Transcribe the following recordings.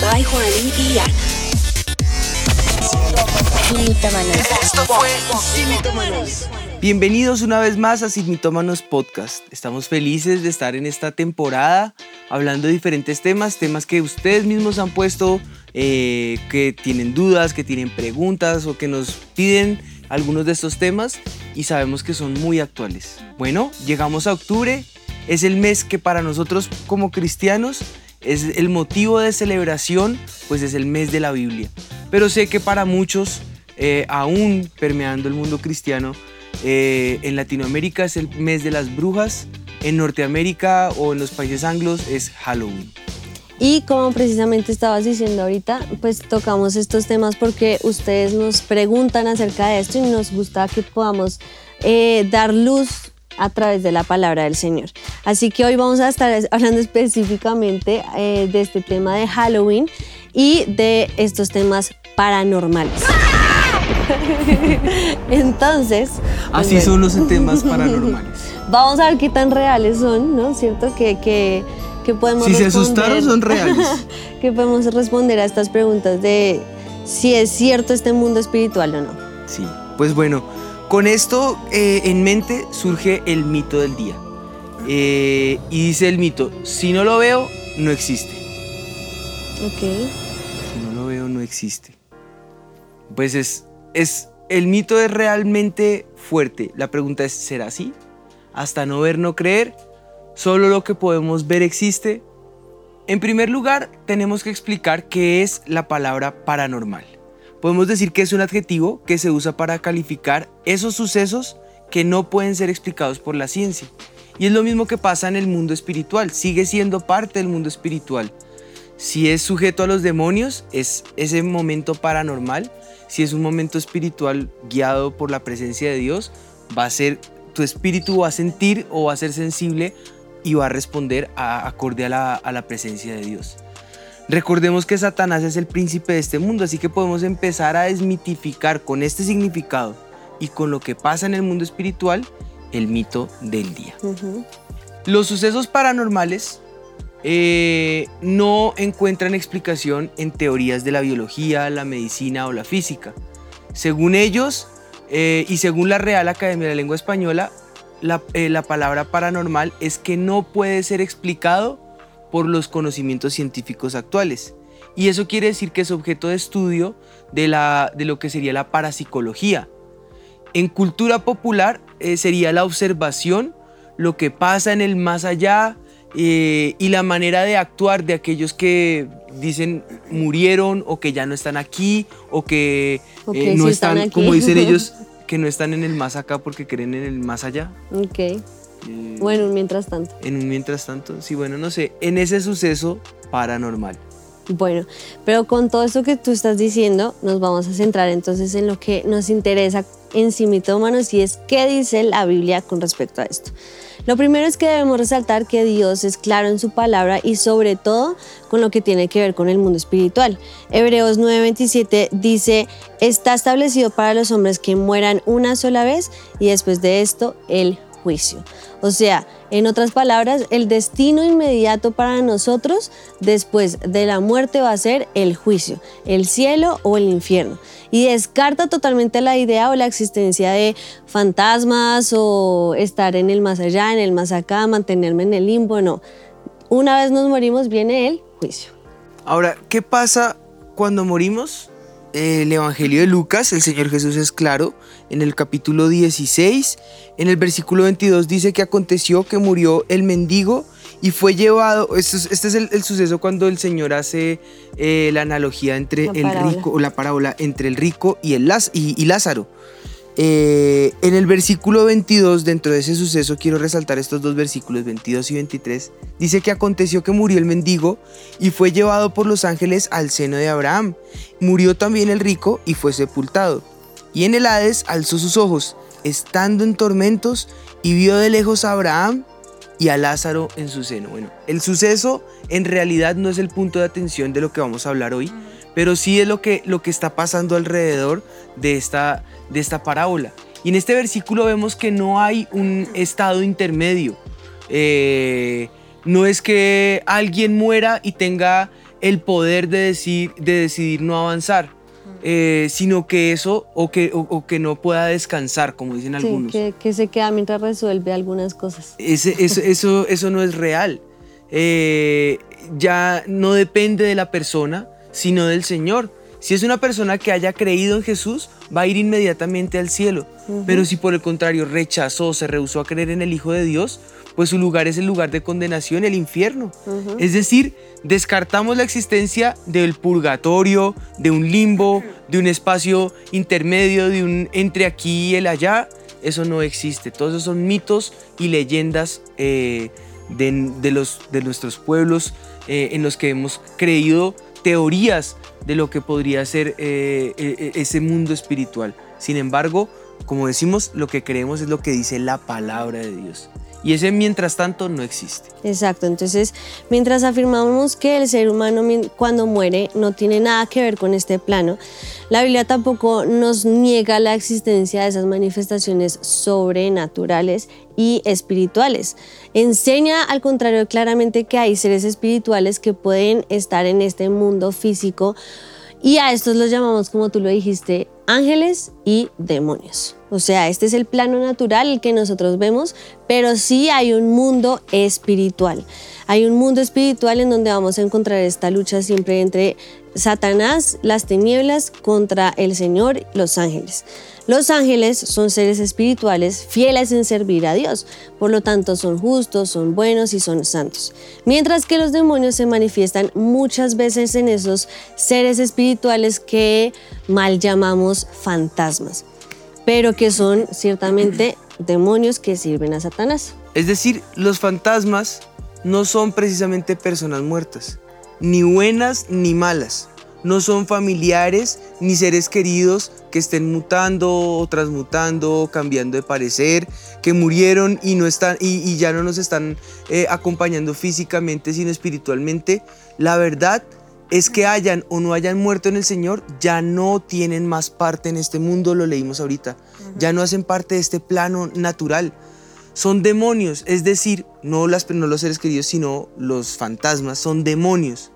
By Juan y Ana. Bienvenidos una vez más a Signitómanos Podcast. Estamos felices de estar en esta temporada hablando de diferentes temas, temas que ustedes mismos han puesto, eh, que tienen dudas, que tienen preguntas o que nos piden algunos de estos temas y sabemos que son muy actuales. Bueno, llegamos a octubre, es el mes que para nosotros como cristianos es el motivo de celebración, pues es el mes de la Biblia. Pero sé que para muchos, eh, aún permeando el mundo cristiano, eh, en Latinoamérica es el mes de las brujas, en Norteamérica o en los países anglos es Halloween. Y como precisamente estabas diciendo ahorita, pues tocamos estos temas porque ustedes nos preguntan acerca de esto y nos gusta que podamos eh, dar luz a través de la palabra del Señor. Así que hoy vamos a estar hablando específicamente eh, de este tema de Halloween y de estos temas paranormales. Entonces... Así pues, son los temas paranormales. Vamos a ver qué tan reales son, ¿no? ¿Cierto? Que, que, que podemos Si se asustaron son reales. que podemos responder a estas preguntas de si es cierto este mundo espiritual o no. Sí, pues bueno, con esto eh, en mente surge el mito del día. Eh, y dice el mito, si no lo veo, no existe. Ok. Si no lo veo, no existe. Pues es, es, el mito es realmente fuerte. La pregunta es, ¿será así? Hasta no ver, no creer. Solo lo que podemos ver existe. En primer lugar, tenemos que explicar qué es la palabra paranormal. Podemos decir que es un adjetivo que se usa para calificar esos sucesos que no pueden ser explicados por la ciencia. Y es lo mismo que pasa en el mundo espiritual, sigue siendo parte del mundo espiritual. Si es sujeto a los demonios, es ese momento paranormal. Si es un momento espiritual guiado por la presencia de Dios, va a ser, tu espíritu va a sentir o va a ser sensible y va a responder a- acorde a la, a la presencia de Dios. Recordemos que Satanás es el príncipe de este mundo, así que podemos empezar a desmitificar con este significado y con lo que pasa en el mundo espiritual el mito del día. Los sucesos paranormales eh, no encuentran explicación en teorías de la biología, la medicina o la física. Según ellos eh, y según la Real Academia de la Lengua Española, la, eh, la palabra paranormal es que no puede ser explicado por los conocimientos científicos actuales. Y eso quiere decir que es objeto de estudio de, la, de lo que sería la parapsicología. En cultura popular eh, sería la observación, lo que pasa en el más allá eh, y la manera de actuar de aquellos que dicen murieron o que ya no están aquí o que O eh, no sí están, como dicen ellos, que no están en el más acá porque creen en el más allá. Ok. Eh, Bueno, mientras tanto. En un mientras tanto, sí, bueno, no sé, en ese suceso paranormal. Bueno, pero con todo esto que tú estás diciendo, nos vamos a centrar entonces en lo que nos interesa en Simitómanos y es qué dice la Biblia con respecto a esto. Lo primero es que debemos resaltar que Dios es claro en su palabra y sobre todo con lo que tiene que ver con el mundo espiritual. Hebreos 9:27 dice, está establecido para los hombres que mueran una sola vez y después de esto el juicio. O sea, en otras palabras, el destino inmediato para nosotros después de la muerte va a ser el juicio, el cielo o el infierno. Y descarta totalmente la idea o la existencia de fantasmas o estar en el más allá, en el más acá, mantenerme en el limbo, no. Una vez nos morimos viene el juicio. Ahora, ¿qué pasa cuando morimos? Eh, El Evangelio de Lucas, el Señor Jesús es claro, en el capítulo 16, en el versículo 22 dice que aconteció que murió el mendigo y fue llevado, este es, este es el, el suceso cuando el Señor hace eh, la analogía entre La el rico, o la parábola entre el rico y, el y Lázaro. Eh, en el versículo 22, dentro de ese suceso, quiero resaltar estos dos versículos, 22 y 23. Dice que aconteció que murió el mendigo y fue llevado por los ángeles al seno de Abraham. Murió también el rico y fue sepultado. Y en el Hades alzó sus ojos, estando en tormentos, y vio de lejos a Abraham y a Lázaro en su seno. Bueno, el suceso en realidad no es el punto de atención de lo que vamos a hablar hoy, pero sí es lo que, lo que está pasando alrededor de esta, de esta parábola. Y en este versículo vemos que no hay un estado intermedio. Eh, no es que alguien muera y tenga el poder de, decir, de decidir no avanzar, eh, sino que eso o que, o, que no pueda descansar, como dicen algunos. Que, que, se queda mientras resuelve algunas cosas. Ese, eso, eso, eso, no es real. Eh, ya no depende de la persona, sino del Señor. Si es una persona que haya creído en Jesús, va a ir inmediatamente al cielo. Pero si por el contrario rechazó, se rehusó a creer en el Hijo de Dios, pues su lugar es el lugar de condenación, el infierno. Es decir, descartamos la existencia del purgatorio, de un limbo, de un espacio intermedio, de un entre aquí y el allá. Eso no existe. Todos esos son mitos y leyendas eh, de, los, de nuestros pueblos eh, en los que hemos creído teorías de lo que podría ser eh, e, e, ese mundo espiritual. Sin embargo, como decimos, lo que creemos es lo que dice la palabra de Dios. Y ese mientras tanto no existe. Exacto, entonces mientras afirmamos que el ser humano cuando muere no tiene nada que ver con este plano, la Biblia tampoco nos niega la existencia de esas manifestaciones sobrenaturales y espirituales. Enseña al contrario claramente que hay seres espirituales que pueden estar en este mundo físico y a estos los llamamos, como tú lo dijiste, ángeles y demonios. O sea, este es el plano natural el que nosotros vemos, pero sí hay un mundo espiritual. Hay un mundo espiritual en donde vamos a encontrar esta lucha siempre entre Satanás, las tinieblas, contra el Señor, los ángeles. Los ángeles son seres espirituales fieles en servir a Dios, por lo tanto son justos, son buenos y son santos. Mientras que los demonios se manifiestan muchas veces en esos seres espirituales que mal llamamos fantasmas, pero que son ciertamente demonios que sirven a Satanás. Es decir, los fantasmas no son precisamente personas muertas, ni buenas ni malas no son familiares ni seres queridos que estén mutando o transmutando, cambiando de parecer, que murieron y, no están, y, ya no nos están eh, acompañando físicamente, sino espiritualmente. La verdad es que hayan o no hayan muerto en el Señor, ya no tienen más parte en este mundo, lo leímos ahorita, ya no hacen parte de este plano natural. Son demonios, es decir, no, las, no los seres queridos, sino los fantasmas, son demonios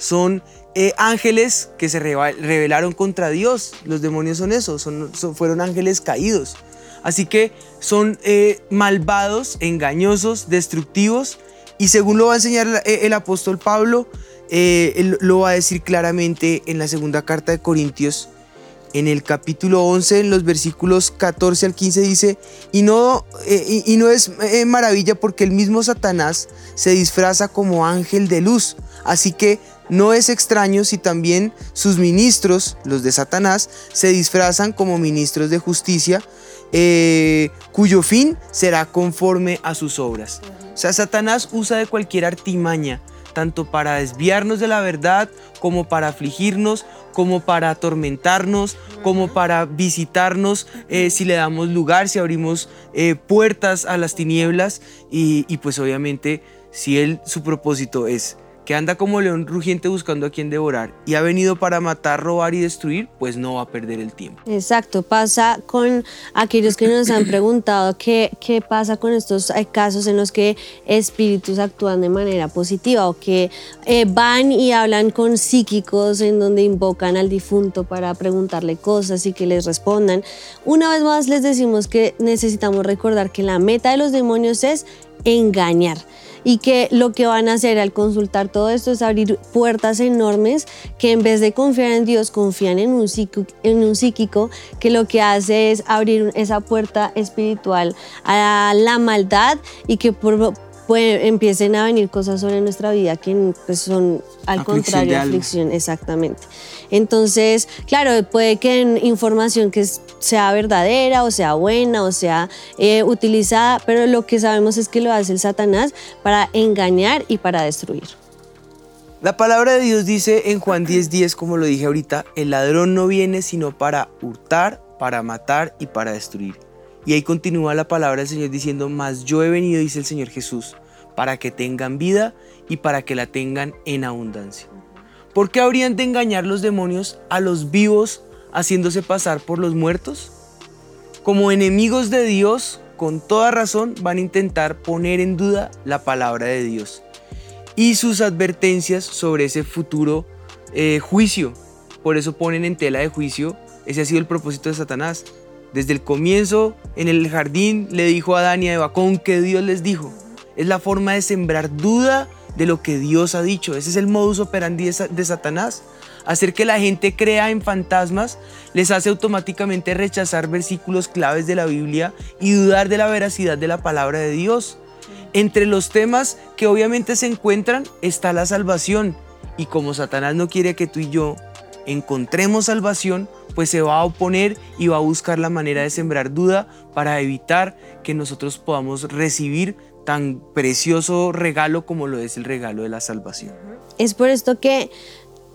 son eh, ángeles que se rebelaron contra Dios. Los demonios son eso, son, fueron ángeles caídos. Así que son eh, malvados, engañosos, destructivos. Y según lo va a enseñar eh, el, apóstol Pablo, él lo va a decir claramente en la segunda carta de Corintios, en el capítulo 11, en los versículos 14 al 15 dice, y no, y no es maravilla porque el mismo Satanás se disfraza como ángel de luz. Así que no es extraño si también sus ministros, los de Satanás, se disfrazan como ministros de justicia, eh, cuyo fin será conforme a sus obras. O sea, Satanás usa de cualquier artimaña, tanto para desviarnos de la verdad, como para afligirnos, como para atormentarnos, como para visitarnos eh, si le damos lugar, si abrimos eh, puertas a las tinieblas y, y pues obviamente si él su propósito es que anda como león rugiente buscando a quien devorar y ha venido para matar, robar y destruir, pues no va a perder el tiempo. Exacto, pasa con aquellos que nos han preguntado qué, qué pasa con estos eh, casos en los que espíritus actúan de manera positiva o que eh, van y hablan con psíquicos en donde invocan al difunto para preguntarle cosas y que les respondan. Una vez más les decimos que necesitamos recordar que la meta de los demonios es engañar y que lo que van a hacer al consultar todo esto es abrir puertas enormes que en vez de confiar en Dios confían en un, psíquico, en un psíquico que lo que hace es abrir esa puerta espiritual a la maldad y que por, empiecen a venir cosas sobre nuestra vida que pues, son al contrario aflicción, exactamente. Entonces, claro, puede que información que sea verdadera o sea buena o sea eh, utilizada, pero lo que sabemos es que lo hace el Satanás para engañar y para destruir. La palabra de Dios dice en Juan 10:10, 10, como lo dije ahorita, el ladrón no viene sino para hurtar, para matar y para destruir. Y ahí continúa la palabra del Señor diciendo, mas yo he venido, dice el Señor Jesús, para que tengan vida y para que la tengan en abundancia. ¿Por qué habrían de engañar los demonios a los vivos haciéndose pasar por los muertos? Como enemigos de Dios, con toda razón van a intentar poner en duda la palabra de Dios. y sus advertencias sobre ese futuro eh, juicio. Por eso ponen en tela de juicio, ese ha sido el propósito de Satanás. Desde el comienzo, en el jardín, le dijo a Adán y a Eva con que Dios les dijo. Es la forma de sembrar duda de lo que Dios ha dicho. Ese es el modus operandi de Satanás. Hacer que la gente crea en fantasmas les hace automáticamente rechazar versículos claves de la Biblia y dudar de la veracidad de la palabra de Dios. Entre los temas que obviamente se encuentran está la salvación. Y como Satanás no quiere que tú y yo encontremos salvación, pues se va a oponer y va a buscar la manera de sembrar duda para evitar que nosotros podamos recibir tan precioso regalo como lo es el regalo de la salvación. Es por esto que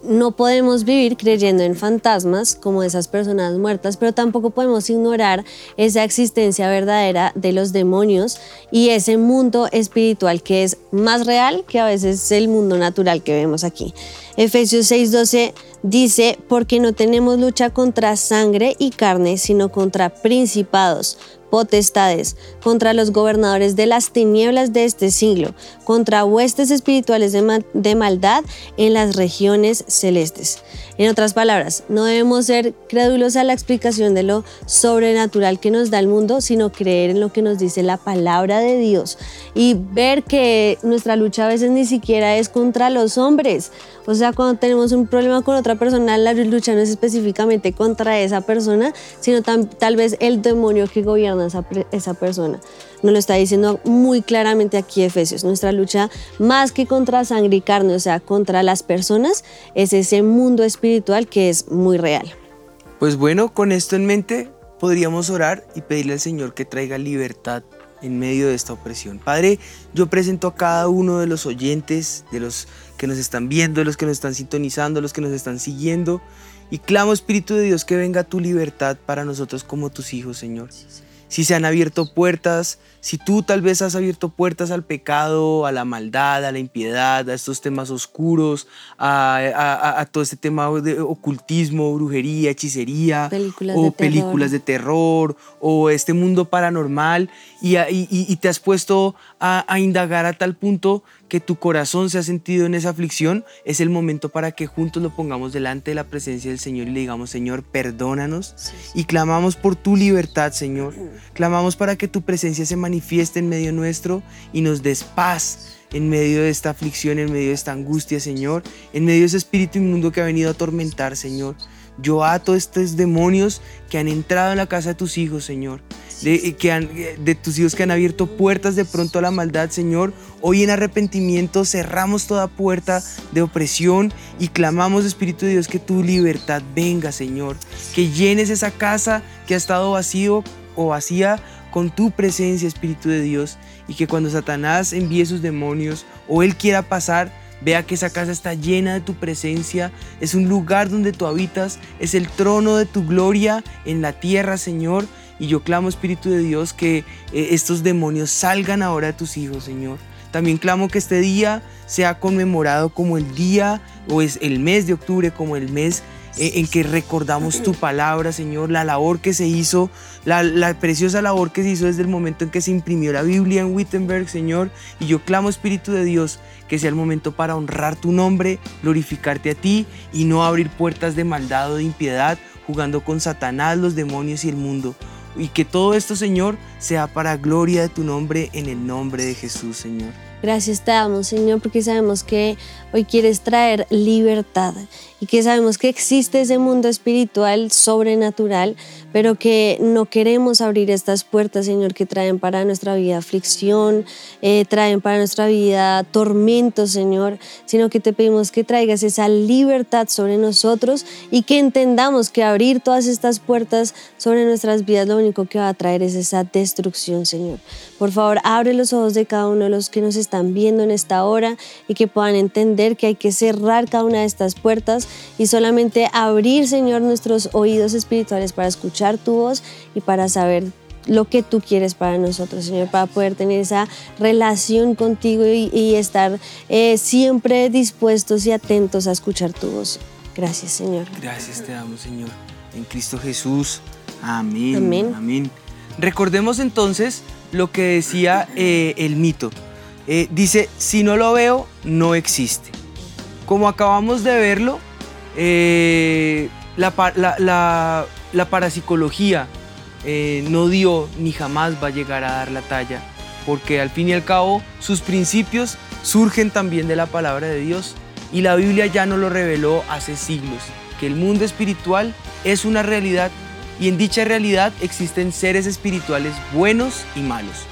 no podemos vivir creyendo en fantasmas como esas personas muertas, pero tampoco podemos ignorar esa existencia verdadera de los demonios y ese mundo espiritual que es más real que a veces el mundo natural que vemos aquí. Efesios 6:12 dice, porque no tenemos lucha contra sangre y carne, sino contra principados potestades, contra los gobernadores de las tinieblas de este siglo, contra huestes espirituales de, maldad en las regiones celestes. En otras palabras, no debemos ser crédulos a la explicación de lo sobrenatural que nos da el mundo, sino creer en lo que nos dice la palabra de Dios y ver que nuestra lucha a veces ni siquiera es contra los hombres. O sea, cuando tenemos un problema con otra persona, la lucha no es específicamente contra esa persona, sino tal vez el demonio que gobierna esa, esa persona. Nos lo está diciendo muy claramente aquí Efesios. Nuestra lucha más que contra sangre y carne, o sea, contra las personas, es ese mundo espiritual que es muy real. Pues bueno, con esto en mente, podríamos orar y pedirle al Señor que traiga libertad en medio de esta opresión. Padre, yo presento a cada uno de los oyentes, de los que nos están viendo, de los que nos están sintonizando, de los que nos están siguiendo, y clamo, Espíritu de Dios, que venga tu libertad para nosotros como tus hijos, Señor si se han abierto puertas, si tú tal vez has abierto puertas al pecado, a la maldad, a la impiedad, a estos temas oscuros, a, todo este tema de ocultismo, brujería, hechicería, o películas de terror, o este mundo paranormal, y, y te has puesto a indagar a tal punto que tu corazón se ha sentido en esa aflicción, es el momento para que juntos lo pongamos delante de la presencia del Señor y le digamos, Señor, perdónanos. Y clamamos por tu libertad, Señor. Clamamos para que tu presencia se manifieste en medio nuestro y nos des paz en medio de esta aflicción, en medio de esta angustia, Señor, en medio de ese espíritu inmundo que ha venido a atormentar, Señor. Yo ato estos demonios que han entrado en la casa de tus hijos, Señor. De, que han, de tus hijos que han abierto puertas de pronto a la maldad, Señor. Hoy en arrepentimiento cerramos toda puerta de opresión y clamamos, Espíritu de Dios, que tu libertad venga, Señor. Que llenes esa casa que ha estado vacío o vacía con tu presencia, Espíritu de Dios. Y que cuando Satanás envíe sus demonios o él quiera pasar, Vea que esa casa está llena de tu presencia, es un lugar donde tú habitas, es el trono de tu gloria en la tierra, Señor. Y yo clamo, Espíritu de Dios, que eh, estos demonios salgan ahora de tus hijos, Señor. También clamo que este día sea conmemorado como el día o es el mes de octubre, como el mes en que recordamos tu palabra, Señor, la labor que se hizo, la, la, preciosa labor que se hizo desde el momento en que se imprimió la Biblia en Wittenberg, Señor. Y yo clamo, Espíritu de Dios, que sea el momento para honrar tu nombre, glorificarte a ti y no abrir puertas de maldad o de impiedad, jugando con Satanás, los demonios y el mundo. Y que todo esto, Señor, sea para gloria de tu nombre, en el nombre de Jesús, Señor. Gracias te damos, Señor, porque sabemos que hoy quieres traer libertad y que sabemos que existe ese mundo espiritual sobrenatural, pero que no queremos abrir estas puertas, Señor, que traen para nuestra vida aflicción, eh, traen para nuestra vida tormentos, Señor, sino que te pedimos que traigas esa libertad sobre nosotros y que entendamos que abrir todas estas puertas sobre nuestras vidas lo único que va a traer es esa destrucción, Señor. Por favor, abre los ojos de cada uno de los que nos están viendo en esta hora y que puedan entender que hay que cerrar cada una de estas puertas y solamente abrir, Señor, nuestros oídos espirituales para escuchar tu voz y para saber lo que tú quieres para nosotros, Señor, para poder tener esa relación contigo y, estar eh, siempre dispuestos y atentos a escuchar tu voz. Gracias, Señor. Gracias te damos, Señor. En Cristo Jesús. Amén. Amén. Amén. Recordemos entonces lo que decía eh, el mito. eh, dice, si no lo veo, no existe. Como acabamos de verlo, eh, la, parapsicología eh, no dio ni jamás va a llegar a dar la talla, porque al fin y al cabo sus principios surgen también de la palabra de Dios y la Biblia ya nos lo reveló hace siglos, que el mundo espiritual es una realidad y en dicha realidad existen seres espirituales buenos y malos,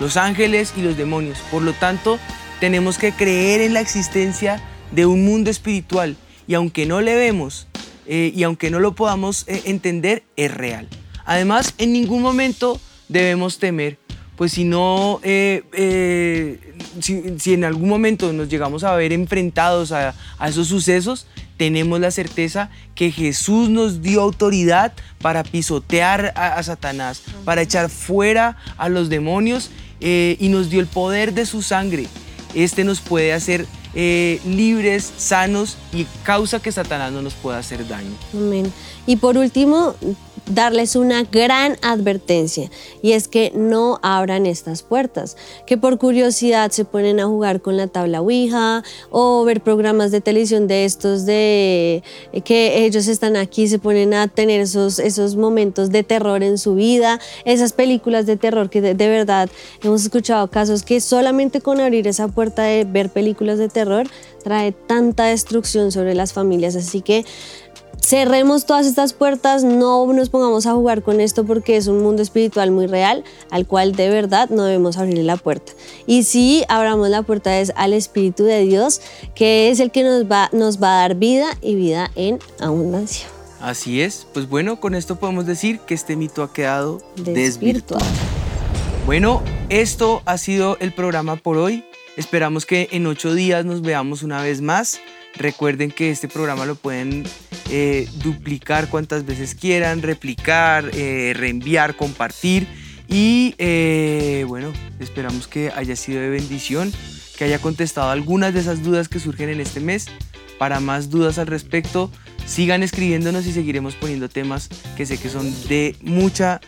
los ángeles y los demonios. Por lo tanto, tenemos que creer en la existencia de un mundo espiritual y aunque no le vemos eh, y aunque no lo podamos eh, entender, es real. Además, en ningún momento debemos temer, pues si no, eh, si, en algún momento nos llegamos a ver enfrentados a, esos sucesos, tenemos la certeza que Jesús nos dio autoridad para pisotear a, Satanás, para echar fuera a los demonios y nos dio el poder de su sangre. Este nos puede hacer eh, libres, sanos y causa que Satanás no nos pueda hacer daño. Amén. Y por último, darles una gran advertencia y es que no abran estas puertas, que por curiosidad se ponen a jugar con la tabla Ouija o ver programas de televisión de estos de que ellos están aquí, se ponen a tener esos, esos momentos de terror en su vida, esas películas de terror que de, de verdad hemos escuchado casos que solamente con abrir esa puerta de ver películas de terror trae tanta destrucción sobre las familias, así que cerremos todas estas puertas, no nos pongamos a jugar con esto porque es un mundo espiritual muy real al cual de verdad no debemos abrirle la puerta. Y si abramos la puerta es al Espíritu de Dios, que es el que nos va, nos va a dar vida y vida en abundancia. Así es, pues bueno, con esto podemos decir que este mito ha quedado desvirtuado. Bueno, esto ha sido el programa por hoy. Esperamos que en ocho días nos veamos una vez más. Recuerden que este programa lo pueden eh, duplicar cuantas veces quieran, replicar, eh, reenviar, compartir. Y eh, bueno, esperamos que haya sido de bendición, que haya contestado algunas de esas dudas que surgen en este mes. Para más dudas al respecto, sigan escribiéndonos y seguiremos poniendo temas que sé que son de mucha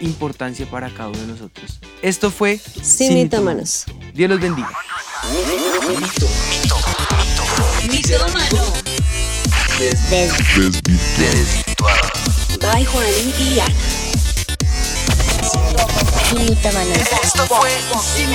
importancia para cada uno de nosotros. Esto fue Sin, Dios los bendiga. Desvirtuado. By Juan y Ana. Sin Esto fue Sin